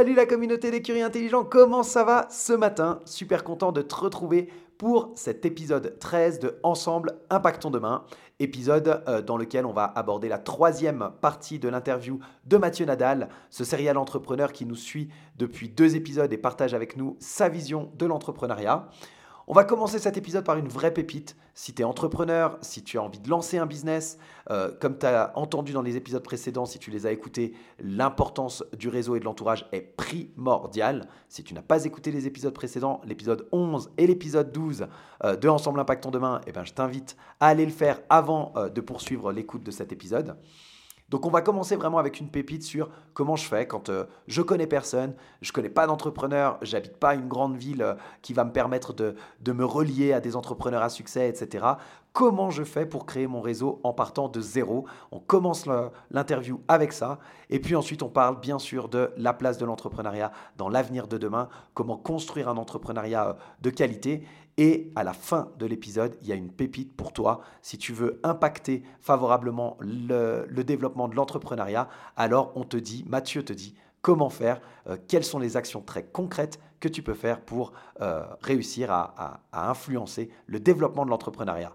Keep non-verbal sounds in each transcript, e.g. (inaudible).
Salut la communauté des curieux intelligents, comment ça va ce matin? Super content de te retrouver pour cet épisode 13 de Ensemble Impactons Demain, épisode euh, dans lequel on va aborder la troisième partie de l'interview de Mathieu Nadal, ce serial entrepreneur qui nous suit depuis deux épisodes et partage avec nous sa vision de l'entrepreneuriat. On va commencer cet épisode par une vraie pépite. Si tu es entrepreneur, si tu as envie de lancer un business, euh, comme tu as entendu dans les épisodes précédents, si tu les as écoutés, l'importance du réseau et de l'entourage est primordiale. Si tu n'as pas écouté les épisodes précédents, l'épisode 11 et l'épisode 12 euh, de Ensemble Impactons Demain, eh ben, je t'invite à aller le faire avant euh, de poursuivre l'écoute de cet épisode. Donc on va commencer vraiment avec une pépite sur comment je fais quand euh, je connais personne, je connais pas d'entrepreneur, j'habite pas une grande ville euh, qui va me permettre de, de, me relier à des entrepreneurs à succès, etc. Comment je fais pour créer mon réseau en partant de zéro. On commence l'interview avec ça, et puis ensuite on parle bien sûr de la place de l'entrepreneuriat dans l'avenir de demain, comment construire un entrepreneuriat euh, de qualité, et à la fin de l'épisode, il y a une pépite pour toi. Si tu veux impacter favorablement le, développement de l'entrepreneuriat, alors on te dit, Mathieu te dit, comment faire, euh, quelles sont les actions très concrètes que tu peux faire pour euh, réussir à, influencer le développement de l'entrepreneuriat.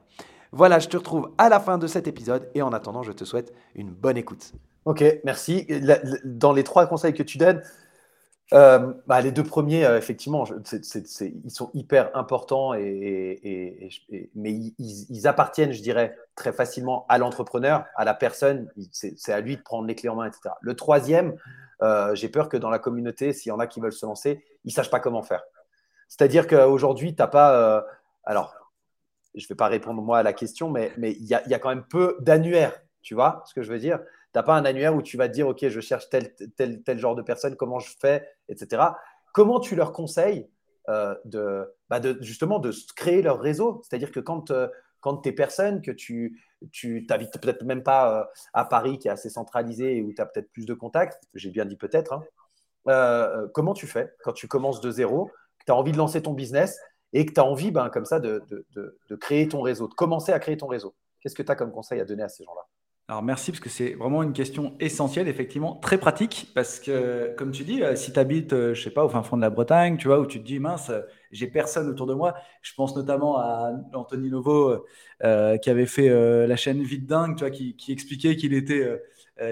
Voilà, je te retrouve à la fin de cet épisode et en attendant, je te souhaite une bonne écoute. Ok, merci. Dans les trois conseils que tu donnes, euh, bah, les deux premiers, euh, effectivement, ils sont hyper importants, et, mais ils, appartiennent, je dirais, très facilement à l'entrepreneur, à la personne. C'est à lui de prendre les clés en main, etc. Le troisième, euh, j'ai peur que dans la communauté, s'il y en a qui veulent se lancer, ils ne sachent pas comment faire. C'est-à-dire qu'aujourd'hui, tu n'as pas. alors, je ne vais pas répondre moi à la question, mais il y, a, y a quand même peu d'annuaires. Tu vois ce que je veux dire? N'as pas un annuaire où tu vas te dire, OK, je cherche tel, tel, genre de personne, comment je fais, etc. Comment tu leur conseilles euh, de, bah de, justement de créer leur réseau? C'est-à-dire que quand, euh, quand tu es personne, que tu t'habites peut-être même pas euh, à Paris, qui est assez centralisé et où tu as peut-être plus de contacts, j'ai bien dit peut-être, hein, comment tu fais quand tu commences de zéro, que tu as envie de lancer ton business et que tu as envie ben, comme ça de, de, de créer ton réseau, de commencer à créer ton réseau? Qu'est-ce que tu as comme conseil à donner à ces gens-là? Alors merci parce que c'est vraiment une question essentielle, effectivement, très pratique parce que comme tu dis, euh, si tu habites, euh, je sais pas, au fin fond de la Bretagne, tu vois, où tu te dis mince, j'ai personne autour de moi. Je pense notamment à Anthony Novo euh, qui avait fait la chaîne Vite Dingue, tu vois, qui, expliquait qu'il était,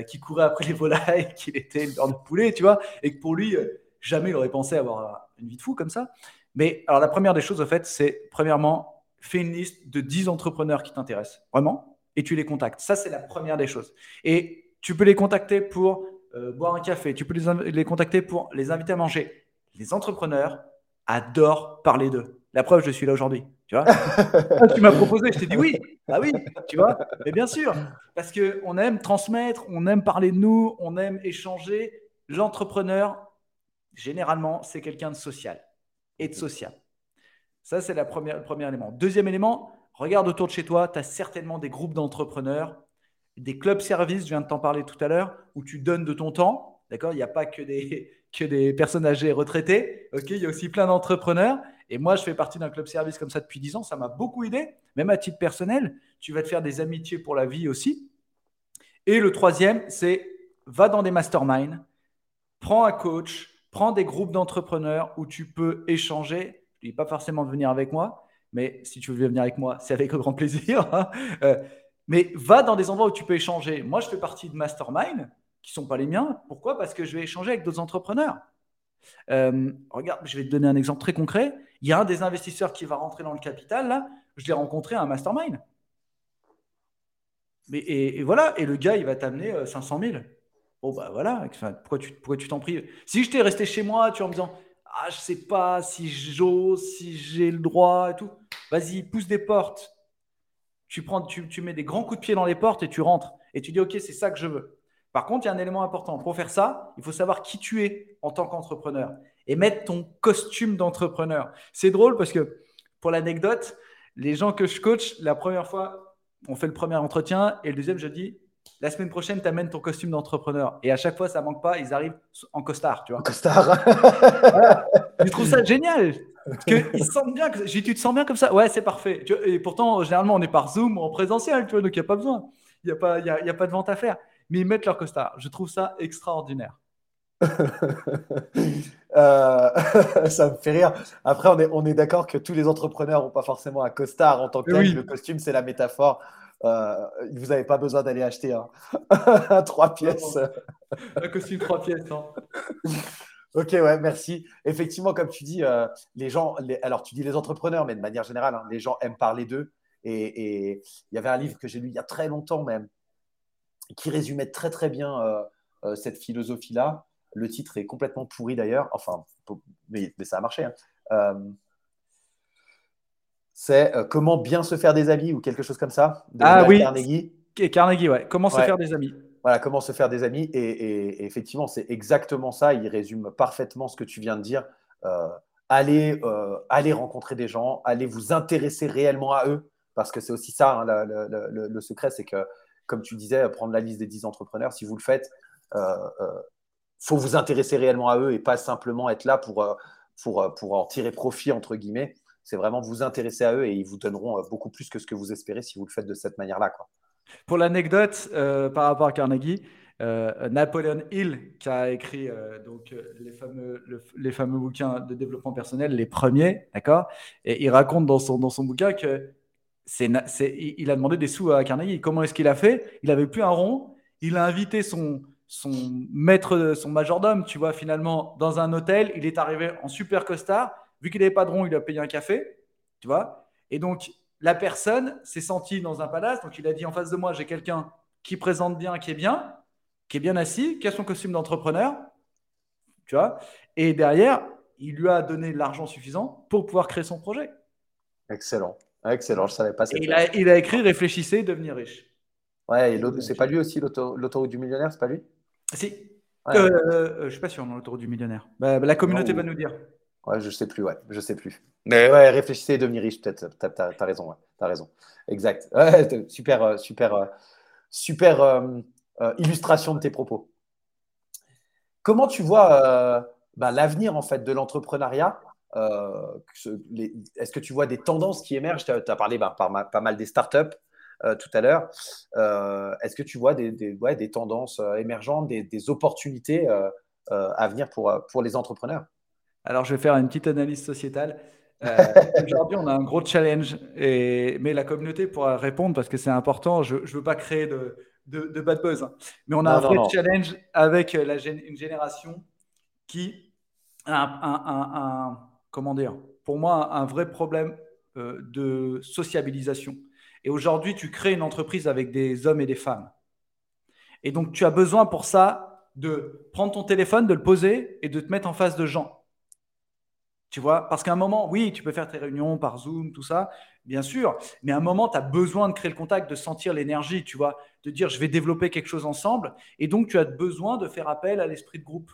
qui courait après les volailles, (laughs) qu'il était le poulet, tu vois, et que pour lui, jamais il aurait pensé avoir une vie de fou comme ça. Mais alors la première des choses, en fait, c'est premièrement, fais une liste de 10 entrepreneurs qui t'intéressent, vraiment et tu les contactes. Ça, c'est la première des choses. Et tu peux les contacter pour euh, boire un café, tu peux les, les, contacter pour les inviter à manger. Les entrepreneurs adorent parler d'eux. La preuve, je suis là aujourd'hui. Tu vois (laughs) Tu m'as proposé, je t'ai dit oui. Ah oui, tu vois Mais bien sûr, parce qu'on aime transmettre, on aime parler de nous, on aime échanger. L'entrepreneur, généralement, c'est quelqu'un de social et de social. Ça, c'est le premier élément. Deuxième élément, Regarde autour de chez toi, tu as certainement des groupes d'entrepreneurs, des clubs services, je viens de t'en parler tout à l'heure, où tu donnes de ton temps. D'accord? Il n'y a pas que des, (laughs) que des personnes âgées retraitées. Ok? Il y a aussi plein d'entrepreneurs. Et moi, je fais partie d'un club service comme ça depuis 10 ans. Ça m'a beaucoup aidé, même à titre personnel. Tu vas te faire des amitiés pour la vie aussi. Et le troisième, c'est va dans des masterminds, prends un coach, prends des groupes d'entrepreneurs où tu peux échanger. Je ne dis pas forcément de venir avec moi, mais si tu veux venir avec moi, c'est avec grand plaisir. Hein. Euh, mais va dans des endroits où tu peux échanger. Moi, je fais partie de Mastermind. qui ne sont pas les miens. Pourquoi? Parce que je vais échanger avec d'autres entrepreneurs. Euh, regarde, je vais te donner un exemple très concret. Il y a un des investisseurs qui va rentrer dans le capital, là, je l'ai rencontré à un mastermind. Mais, et, voilà, et le gars, il va t'amener 500 000. Bon, bah voilà, pourquoi tu pourquoi tu t'en pries? Si j'étais resté chez moi, tu en me disant, ah, je sais pas si j'ose, si j'ai le droit et tout, vas-y, pousse des portes. Tu, prends, tu, tu mets des grands coups de pied dans les portes et tu rentres. Et tu dis, OK, c'est ça que je veux. Par contre, il y a un élément important. Pour faire ça, il faut savoir qui tu es en tant qu'entrepreneur et mettre ton costume d'entrepreneur. C'est drôle parce que, pour l'anecdote, les gens que je coach, la première fois, on fait le premier entretien et le deuxième, je dis, la semaine prochaine, tu amènes ton costume d'entrepreneur. Et à chaque fois, ça manque pas, ils arrivent en costard, tu vois. En costard. Je trouve ça génial. Parce qu'ils sentent bien. Que... J'ai tu te sens bien comme ça? Ouais, c'est parfait. Et pourtant, généralement, on est par Zoom ou en présentiel, tu vois, donc il n'y a pas besoin. Il n'y a, pas, y a, y a pas de vente à faire mais ils mettent leur costard. Je trouve ça extraordinaire. (laughs) Euh, (laughs) ça me fait rire. Après, on est, on est d'accord que tous les entrepreneurs n'ont pas forcément un costard en tant que tel. Le costume, c'est la métaphore. Euh, vous n'avez pas besoin d'aller acheter un, (laughs) trois pièces. un costume trois pièces. Hein. (laughs) Ok, ouais, merci. Effectivement, comme tu dis, euh, les gens, alors tu dis les entrepreneurs, mais de manière générale, hein, les gens aiment parler d'eux. Et il y avait un livre que j'ai lu il y a très longtemps même, qui résumait très très bien euh, euh, cette philosophie-là. Le titre est complètement pourri d'ailleurs, enfin, mais, ça a marché. Hein. Euh, c'est Comment bien se faire des amis ou quelque chose comme ça. De ah oui, Carnegie. Carnegie, ouais. Comment se faire des amis? Voilà, comment se faire des amis. Et, effectivement, c'est exactement ça. Il résume parfaitement ce que tu viens de dire. allez, allez rencontrer des gens, allez vous intéresser réellement à eux, parce que c'est aussi ça, hein, le, secret, c'est que comme tu disais, prendre la liste des 10 entrepreneurs, si vous le faites, il euh, euh, faut vous intéresser réellement à eux et pas simplement être là pour, euh, pour, pour en tirer profit, entre guillemets. C'est vraiment vous intéresser à eux et ils vous donneront beaucoup plus que ce que vous espérez si vous le faites de cette manière-là. Pour l'anecdote, par rapport à Carnegie, Napoleon Hill, qui a écrit donc, les, fameux, les fameux bouquins de développement personnel, les premiers, d'accord Et il raconte dans son, dans son bouquin que il a demandé des sous à Carnegie. Comment est-ce qu'il a fait? Il n'avait plus un rond. Il a invité son, son maître, son majordome, tu vois, finalement, dans un hôtel. Il est arrivé en super costard. Vu qu'il n'avait pas de rond, il a payé un café, tu vois. Et donc, la personne s'est sentie dans un palace. Donc, il a dit en face de moi, j'ai quelqu'un qui présente bien, qui est bien, qui est bien assis, qui a son costume d'entrepreneur, tu vois. Et derrière, il lui a donné l'argent suffisant pour pouvoir créer son projet. Excellent. Excellent, je ne savais pas. Il a, il a, écrit Réfléchissez, devenir riche. Ouais, c'est pas lui aussi l'autoroute du millionnaire, c'est pas lui? Si. Euh, euh, je ne suis pas sûr, l'autoroute du millionnaire. Bah, bah, la communauté va nous dire. Ouais, je sais plus, ouais, je sais plus. Mais ouais, réfléchissez et devenir riche, peut-être. Tu as, raison, ouais, as raison. Exact. (laughs) super, euh, super, super illustration de tes propos. Comment tu vois bah, l'avenir en fait de l'entrepreneuriat euh, est-ce que tu vois des tendances qui émergent? Tu as, parlé bah, pas mal des startups euh, tout à l'heure. Euh, est-ce que tu vois des, des, tendances émergentes, des, opportunités à venir pour, pour les entrepreneurs? Alors, je vais faire une petite analyse sociétale. (laughs) Aujourd'hui, on a un gros challenge, et, mais la communauté pourra répondre parce que c'est important. Je ne veux pas créer de, de, bad buzz, hein. mais on a un vrai challenge avec la, une génération qui a un comment dire, pour moi, un vrai problème euh, de sociabilisation. Et aujourd'hui, tu crées une entreprise avec des hommes et des femmes. Et donc, tu as besoin pour ça de prendre ton téléphone, de le poser et de te mettre en face de gens. Tu vois Parce qu'à un moment, oui, tu peux faire tes réunions par Zoom, tout ça, bien sûr. Mais à un moment, tu as besoin de créer le contact, de sentir l'énergie, tu vois, de dire je vais développer quelque chose ensemble. Et donc, tu as besoin de faire appel à l'esprit de groupe.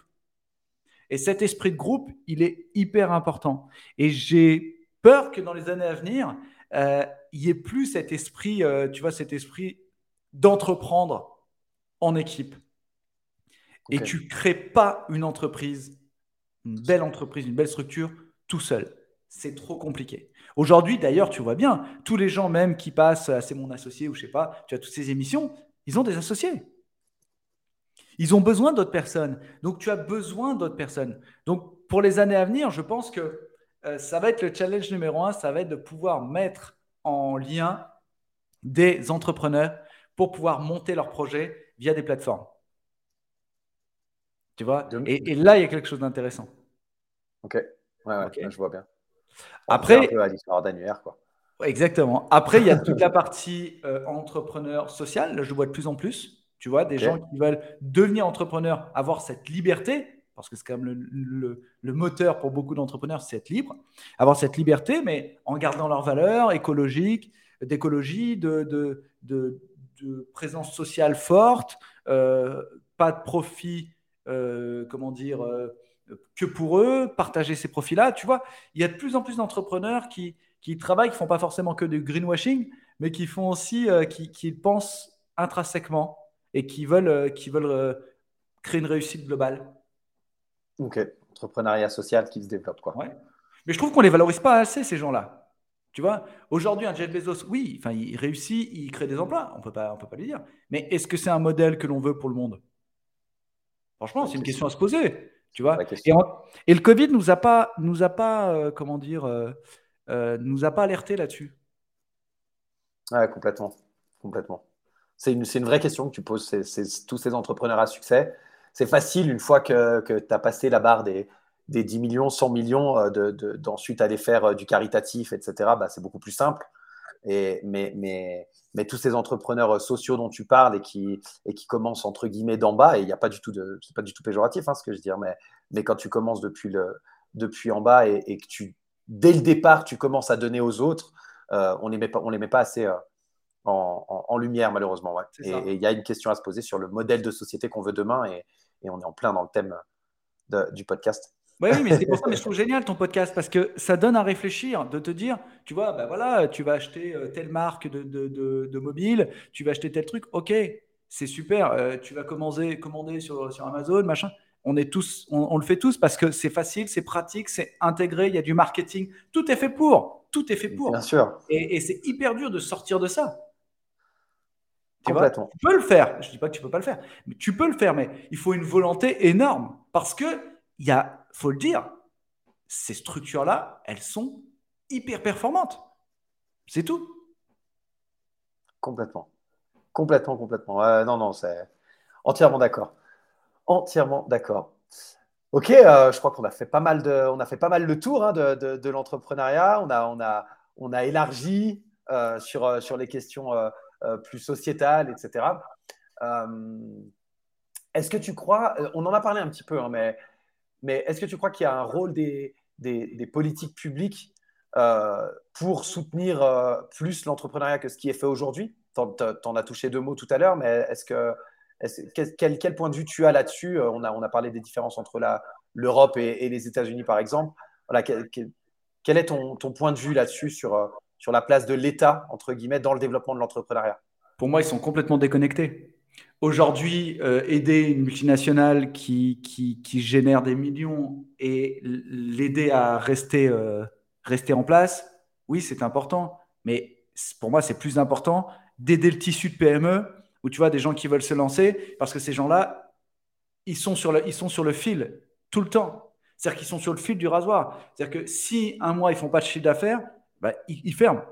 Et cet esprit de groupe, il est hyper important. Et j'ai peur que dans les années à venir, euh, il n'y ait plus cet esprit, euh, tu vois, cet esprit d'entreprendre en équipe. Et tu ne crées pas une entreprise, une belle entreprise, une belle structure tout seul. C'est trop compliqué. Aujourd'hui, d'ailleurs, tu vois bien, tous les gens même qui passent, c'est mon associé ou je sais pas, tu as toutes ces émissions, ils ont des associés. Ils ont besoin d'autres personnes. Donc, tu as besoin d'autres personnes. Donc, pour les années à venir, je pense que euh, ça va être le challenge numéro un, ça va être de pouvoir mettre en lien des entrepreneurs pour pouvoir monter leurs projets via des plateformes. Tu vois? Et, là, il y a quelque chose d'intéressant. Ok. Ouais, ouais, je vois bien. Après, un peu à l'histoire d'annuaire, quoi. Exactement. Après, il y a toute la partie euh, entrepreneur social. Là, je le vois de plus en plus. Tu vois, des gens qui veulent devenir entrepreneurs, avoir cette liberté, parce que c'est quand même le, le, moteur pour beaucoup d'entrepreneurs, c'est être libre. Avoir cette liberté, mais en gardant leurs valeurs écologiques, d'écologie, de, de, de, de, présence sociale forte, euh, pas de profit, euh, comment dire, que pour eux, partager ces profits-là. Tu vois, il y a de plus en plus d'entrepreneurs qui, qui travaillent, qui font pas forcément que du greenwashing, mais qui font aussi, euh, qui, qui, pensent intrinsèquement et qui veulent, euh, qui veulent euh, créer une réussite globale. Ok, entrepreneuriat social qui se développe quoi. Ouais. Mais je trouve qu'on les valorise pas assez ces gens-là. Tu vois, aujourd'hui un Jeff Bezos, oui, enfin il réussit, il crée des emplois, on peut pas, on peut pas lui dire. Mais est-ce que c'est un modèle que l'on veut pour le monde? Franchement, c'est une question à se poser. Tu vois et, le Covid nous a pas, nous a pas, comment dire, euh, nous a pas alerté là-dessus. Ouais, complètement. complètement. C'est une, une, vraie question que tu poses, c'est, tous ces entrepreneurs à succès. C'est facile une fois que, que tu as passé la barre des, des 10 millions, 100 millions, euh, de, d'ensuite aller faire euh, du caritatif, etc. Bah, c'est beaucoup plus simple. Et, mais, mais, mais, tous ces entrepreneurs sociaux dont tu parles et qui, et qui commencent entre guillemets d'en bas, et il n'y a pas du tout de, c'est pas du tout péjoratif hein, ce que je veux dire, mais, mais quand tu commences depuis, le, depuis en bas et, et que tu dès le départ, tu commences à donner aux autres, euh, on ne les, met pas, les met pas assez euh, en, lumière, malheureusement. Et il y a une question à se poser sur le modèle de société qu'on veut demain, et, on est en plein dans le thème du podcast. Oui, mais c'est pour ça que je trouve génial ton podcast parce que ça donne à réfléchir, de te dire, tu vois, ben voilà, tu vas acheter euh, telle marque de, de, mobile, tu vas acheter tel truc, ok, c'est super, tu vas commander, commander sur, sur Amazon, machin on est tous, on, le fait tous parce que c'est facile, c'est pratique, c'est intégré, il y a du marketing, tout est fait pour, tout est fait pour. Bien sûr. Et, c'est hyper dur de sortir de ça. Tu, vois, tu peux le faire. Je dis pas que tu peux pas le faire, mais tu peux le faire, mais il faut une volonté énorme parce que il y a, faut le dire, ces structures-là, elles sont hyper performantes. C'est tout. Complètement. Complètement, complètement. non, non, c'est entièrement d'accord. Entièrement d'accord. Ok, euh, je crois qu'on a fait pas mal de, on a fait pas mal le tour hein, de, l'entrepreneuriat. On a, on a, on a élargi euh, sur, euh, sur les questions plus sociétales, etc. est-ce que tu crois, on en a parlé un petit peu, hein, mais, mais est-ce que tu crois qu'il y a un rôle des, des, politiques publiques pour soutenir plus l'entrepreneuriat que ce qui est fait aujourd'hui? Tu en, as touché deux mots tout à l'heure, mais est-ce que quel, quel, point de vue tu as là-dessus? Euh, on a, on a parlé des différences entre l'Europe et, les États-Unis, par exemple. Voilà, quel, est ton, ton, point de vue là-dessus sur, euh, sur la place de l'État, entre guillemets, dans le développement de l'entrepreneuriat? Pour moi, ils sont complètement déconnectés. Aujourd'hui, euh, aider une multinationale qui, qui, qui, génère des millions et l'aider à rester, rester en place, oui, c'est important. Mais pour moi, c'est plus important d'aider le tissu de PME ou tu vois des gens qui veulent se lancer, parce que ces gens-là, ils sont sur le, ils sont sur le fil tout le temps. C'est-à-dire qu'ils sont sur le fil du rasoir. C'est-à-dire que si un mois ils font pas de chiffre d'affaires, bah, ils, ferment.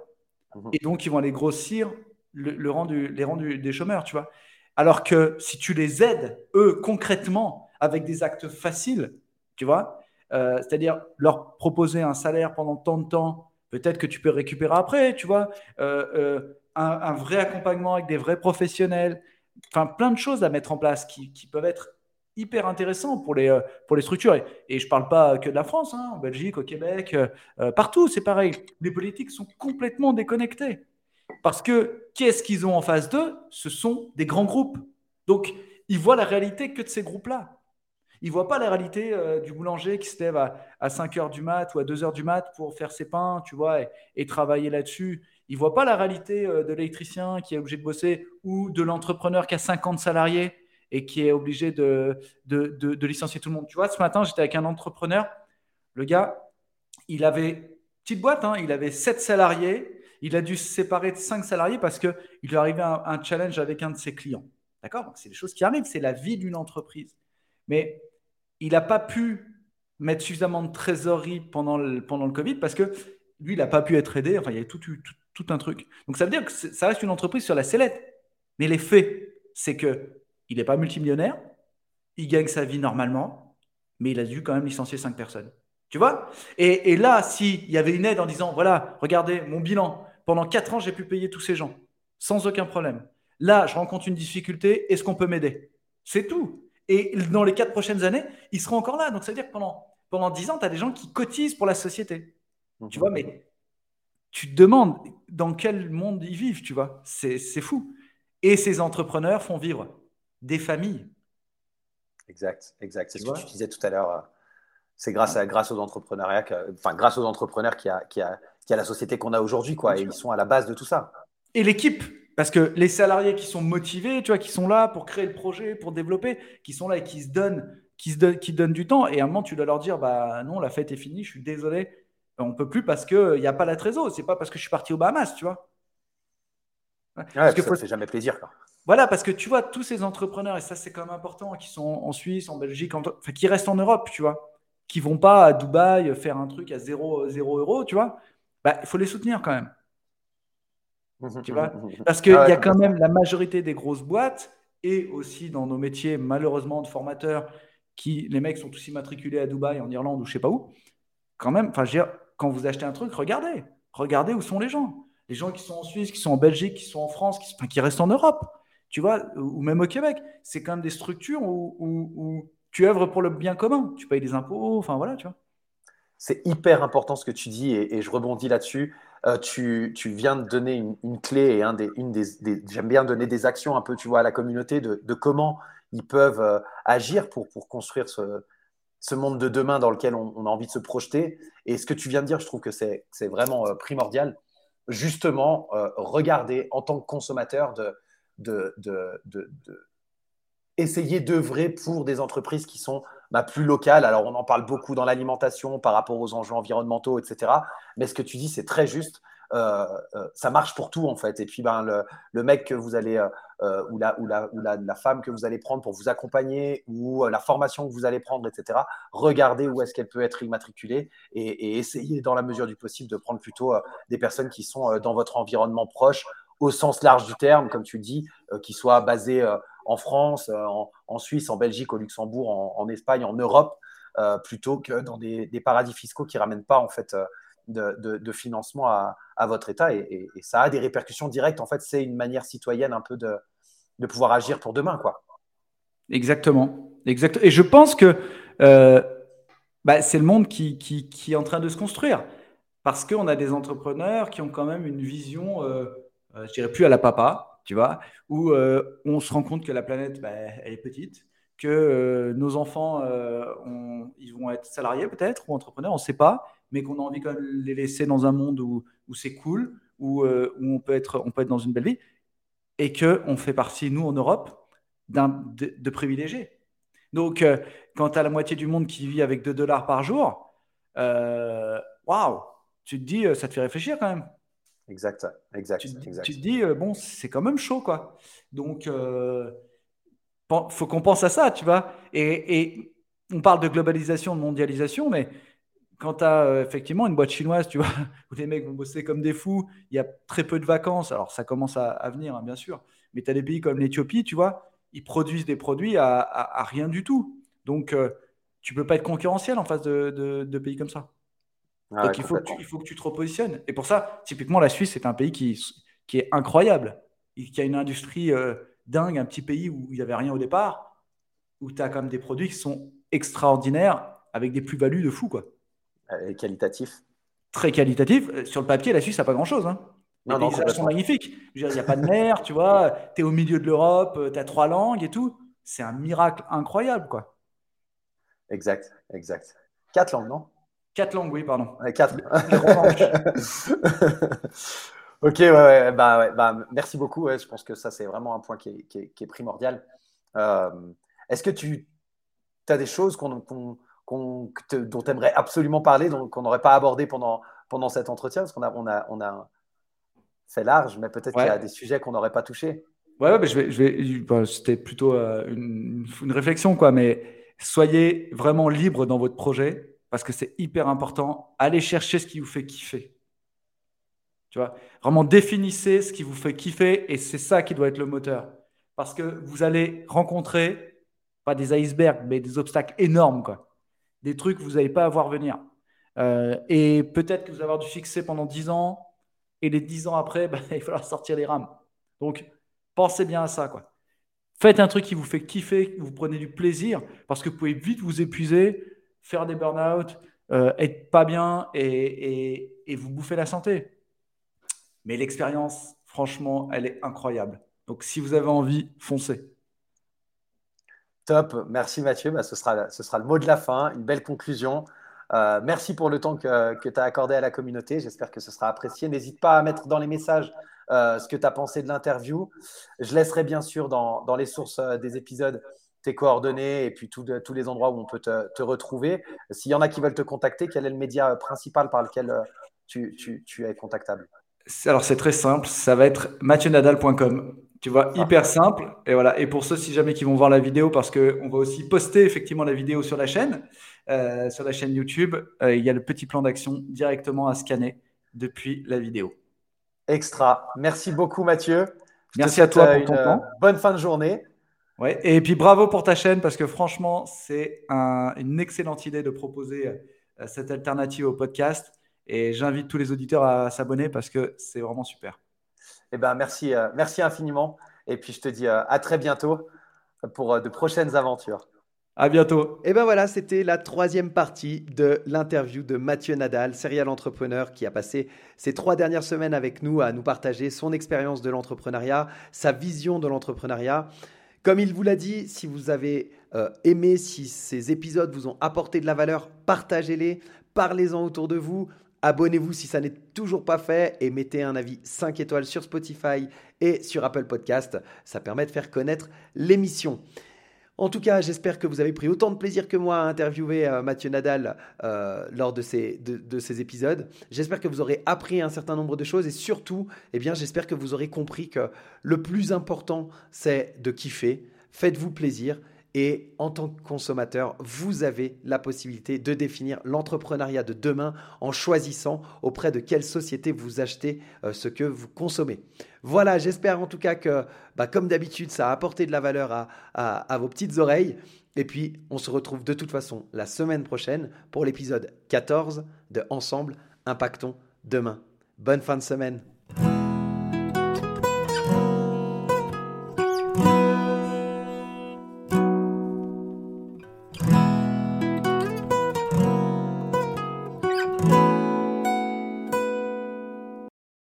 Mhm. Et donc ils vont aller grossir le, rang les rangs des chômeurs, tu vois. Alors que si tu les aides, eux, concrètement, avec des actes faciles, tu vois, euh, c'est-à-dire leur proposer un salaire pendant tant de temps, peut-être que tu peux récupérer après, tu vois. Euh, euh, un, vrai accompagnement avec des vrais professionnels, enfin plein de choses à mettre en place qui, peuvent être hyper intéressants pour les, pour les structures. Et, je ne parle pas que de la France, hein, en Belgique, au Québec, partout, c'est pareil. Les politiques sont complètement déconnectés. Parce que qu'est-ce qu'ils ont en face d'eux? Ce sont des grands groupes. Donc, ils voient la réalité que de ces groupes-là. Ils ne voient pas la réalité du boulanger qui se lève à, 5 heures du mat ou à 2 heures du mat pour faire ses pains, tu vois, et travailler là-dessus. Ils ne voient pas la réalité euh, de l'électricien qui est obligé de bosser ou de l'entrepreneur qui a 50 salariés et qui est obligé de, de, licencier tout le monde. Tu vois, ce matin, j'étais avec un entrepreneur. Le gars, il avait, petite boîte, hein, il avait 7 salariés. Il a dû se séparer de 5 salariés parce qu'il lui arrivait un, un challenge avec un de ses clients. D'accord? C'est des choses qui arrivent, c'est la vie d'une entreprise. Mais il n'a pas pu mettre suffisamment de trésorerie pendant le, pendant le Covid parce que lui, il n'a pas pu être aidé. Enfin, il y tout, tout un truc. Donc ça veut dire que ça reste une entreprise sur la sellette. Mais les faits, c'est que il n'est pas multimillionnaire, il gagne sa vie normalement, mais il a dû quand même licencier cinq personnes. Tu vois? Et, et, là, s'il y avait une aide en disant, voilà, regardez mon bilan, pendant quatre ans, j'ai pu payer tous ces gens, sans aucun problème. Là, je rencontre une difficulté, est-ce qu'on peut m'aider? C'est tout. Et dans les quatre prochaines années, ils seront encore là. Donc, ça veut dire que pendant, pendant 10 ans, tu as des gens qui cotisent pour la société. Tu vois, mais tu te demandes dans quel monde ils vivent, tu vois. C'est fou. Et ces entrepreneurs font vivre des familles. Exact, exact. C'est ce que tu disais tout à l'heure. Euh, c'est grâce, à, grâce aux entrepreneurs, enfin, grâce aux entrepreneurs qui a, qui a, qui a la société qu'on a aujourd'hui, quoi. Et ils sont à la base de tout ça. Et l'équipe, parce que les salariés qui sont motivés, tu vois, qui sont là pour créer le projet, pour développer, qui sont là et qui se donnent, qui se donnent, qui donnent du temps. Et à un moment, tu dois leur dire, bah non, la fête est finie, je suis désolé, on peut plus parce qu'il n'y a pas la trésor. C'est pas parce que je suis parti aux Bahamas, tu vois. Ouais, parce que ça fait jamais plaisir. Quoi. Voilà, parce que tu vois, tous ces entrepreneurs, et ça c'est quand même important, qui sont en Suisse, en Belgique, enfin, qui restent en Europe, tu vois, qui vont pas à Dubaï faire un truc à 0, 0 euros, tu vois, bah, il faut les soutenir quand même. tu vois Parce qu'il ah y a quand même la majorité des grosses boîtes, et aussi dans nos métiers, malheureusement, de formateurs, qui les mecs sont tous immatriculés à Dubaï, en Irlande ou je sais pas où, quand même, enfin, quand vous achetez un truc, regardez. Regardez où sont les gens. Les gens qui sont en Suisse, qui sont en Belgique, qui sont en France, qui, qui restent en Europe, tu vois, ou même au Québec. C'est quand même des structures où, tu œuvres pour le bien commun. Tu payes des impôts, enfin voilà, tu vois. C'est hyper important ce que tu dis et, je rebondis là-dessus. Euh, tu, viens de donner une, clé et un des, une des, j'aime bien donner des actions un peu, tu vois, à la communauté de, comment ils peuvent euh, agir pour, pour construire ce, ce monde de demain dans lequel on, a envie de se projeter. Et ce que tu viens de dire, je trouve que c'est vraiment euh, primordial. Justement, regarder en tant que consommateur de, de, de, essayer d'œuvrer pour des entreprises qui sont bah, plus locales. Alors, on en parle beaucoup dans l'alimentation par rapport aux enjeux environnementaux, etc. Mais ce que tu dis, c'est très juste. Euh, euh, ça marche pour tout en fait. Et puis ben, le, mec que vous allez, euh, ou, la, ou, la, ou la, femme que vous allez prendre pour vous accompagner, ou la formation que vous allez prendre, etc. Regardez où est-ce qu'elle peut être immatriculée et, et, essayez dans la mesure du possible de prendre plutôt des personnes qui sont dans votre environnement proche, au sens large du terme, comme tu dis, qui soient basées en France, en, Suisse, en Belgique, au Luxembourg, en, Espagne, en Europe, plutôt que dans des, paradis fiscaux qui ramènent pas en fait de, financement à, votre État et, ça a des répercussions directes. En fait, c'est une manière citoyenne un peu de, pouvoir agir pour demain. Quoi. Exactement. Exact. Et je pense que euh, bah, c'est le monde qui, est en train de se construire parce qu'on a des entrepreneurs qui ont quand même une vision, euh, euh, je dirais plus à la papa, tu vois, où on se rend compte que la planète, bah, elle est petite, que nos enfants, ils vont être salariés peut-être ou entrepreneurs, on ne sait pas, mais qu'on a envie quand même de les laisser dans un monde où, où c'est cool, où, euh, où, on, peut être, on peut être dans une belle vie, et qu'on fait partie, nous, en Europe, de, de, privilégiés. Donc, euh, quand tu as la moitié du monde qui vit avec 2 dollars par jour, euh, waouh, tu te dis, ça te fait réfléchir quand même. Exact, exact. Tu, exact. tu te dis, bon, c'est quand même chaud, quoi. Donc, il faut qu'on pense à ça, tu vois. Et, et, on parle de globalisation, de mondialisation, mais quand tu as euh, effectivement une boîte chinoise, tu vois, (laughs) où les mecs vont bosser comme des fous, il y a très peu de vacances, alors ça commence à, venir, hein, bien sûr, mais tu as des pays comme l'Éthiopie, tu vois, ils produisent des produits à, rien du tout. Donc, euh, tu peux pas être concurrentiel en face de, pays comme ça. Ah Donc, il, faut que tu, il faut que tu te repositionnes. Et pour ça, typiquement, la Suisse, c'est un pays qui, qui est incroyable, qui a une industrie euh, dingue, un petit pays où il n'y avait rien au départ, où tu as quand même des produits qui sont extraordinaires avec des plus-values de fou, quoi. Et qualitatif Très qualitatif. Euh, sur le papier, la Suisse, n'a pas grand-chose. Hein. Les non, paysages sont magnifiques. Il n'y a pas de mer, tu vois. Tu es au milieu de l'Europe, euh, tu as trois langues et tout. C'est un miracle incroyable, quoi. Exact, exact. Quatre langues, non? Quatre langues, oui, pardon. quatre. (laughs) ok, ouais, bah, ouais, bah, merci beaucoup. je pense que ça, c'est vraiment un point qui est, qui est, primordial. Euh, est-ce que tu as des choses qu'on dont tu aimerais absolument parler, qu'on n'aurait pas abordé pendant, pendant cet entretien? Parce qu'on a, on a, on a fait large, mais peut-être qu'il y a des sujets qu'on n'aurait pas touchés. Ouais, je vais, je vais, bah, c'était plutôt euh, une, une, réflexion, quoi, mais soyez vraiment libre dans votre projet parce que c'est hyper important. Allez chercher ce qui vous fait kiffer. Tu vois, vraiment définissez ce qui vous fait kiffer et c'est ça qui doit être le moteur. Parce que vous allez rencontrer pas des icebergs, mais des obstacles énormes, quoi. Des trucs que vous n'allez pas à voir venir. Euh, et peut-être que vous allez avoir du succès pendant 10 ans, et les 10 ans après, (laughs) bah, il va falloir sortir les rames. Donc, pensez bien à ça, quoi. Faites un truc qui vous fait kiffer, vous prenez du plaisir, parce que vous pouvez vite vous épuiser, faire des burn-out, euh, être pas bien et, et, vous bouffer la santé. Mais l'expérience, franchement, elle est incroyable. Donc, si vous avez envie, foncez. Top, merci Mathieu. Bah, ce, sera, ce sera le mot de la fin, une belle conclusion. Euh, merci pour le temps que, que tu as accordé à la communauté. J'espère que ce sera apprécié. N'hésite pas à mettre dans les messages euh, ce que tu as pensé de l'interview. Je laisserai bien sûr dans, dans les sources euh, des épisodes tes coordonnées et puis tous les endroits où on peut te, te retrouver. S'il y en a qui veulent te contacter, quel est le média principal par lequel tu, tu, tu es contactable? Alors c'est très simple, ça va être mathieu-nadal.com. Tu vois, hyper simple. Et voilà. Et pour ceux, si jamais qui vont voir la vidéo, parce qu'on va aussi poster effectivement la vidéo sur la chaîne, euh, sur la chaîne YouTube, euh, il y a le petit plan d'action directement à scanner depuis la vidéo. Extra. Merci beaucoup, Mathieu. Merci à toi pour ton temps. Bonne fin de journée. Ouais. Et puis bravo pour ta chaîne, parce que franchement, c'est une excellente idée de proposer euh, cette alternative au podcast. Et j'invite tous les auditeurs à s'abonner parce que c'est vraiment super. Eh ben, merci, euh, merci infiniment. Et puis, je te dis euh, à très bientôt pour euh, de prochaines aventures. À bientôt. Et ben voilà, c'était la troisième partie de l'interview de Mathieu Nadal, serial entrepreneur qui a passé ces trois dernières semaines avec nous à nous partager son expérience de l'entrepreneuriat, sa vision de l'entrepreneuriat. Comme il vous l'a dit, si vous avez aimé, si ces épisodes vous ont apporté de la valeur, partagez-les, parlez-en autour de vous, Abonnez-vous si ça n'est toujours pas fait et mettez un avis 5 étoiles sur Spotify et sur Apple Podcast. Ça permet de faire connaître l'émission. En tout cas, j'espère que vous avez pris autant de plaisir que moi à interviewer euh, Mathieu Nadal euh, lors de ces, de, ces épisodes. J'espère que vous aurez appris un certain nombre de choses et surtout, eh j'espère que vous aurez compris que le plus important, c'est de kiffer. Faites-vous plaisir et en tant que consommateur, vous avez la possibilité de définir l'entrepreneuriat de demain en choisissant auprès de quelle société vous achetez euh, ce que vous consommez. Voilà, j'espère en tout cas que, bah, comme d'habitude, ça a apporté de la valeur à, à vos petites oreilles. Et puis, on se retrouve de toute façon la semaine prochaine pour l'épisode 14 de Ensemble, impactons demain. Bonne fin de semaine.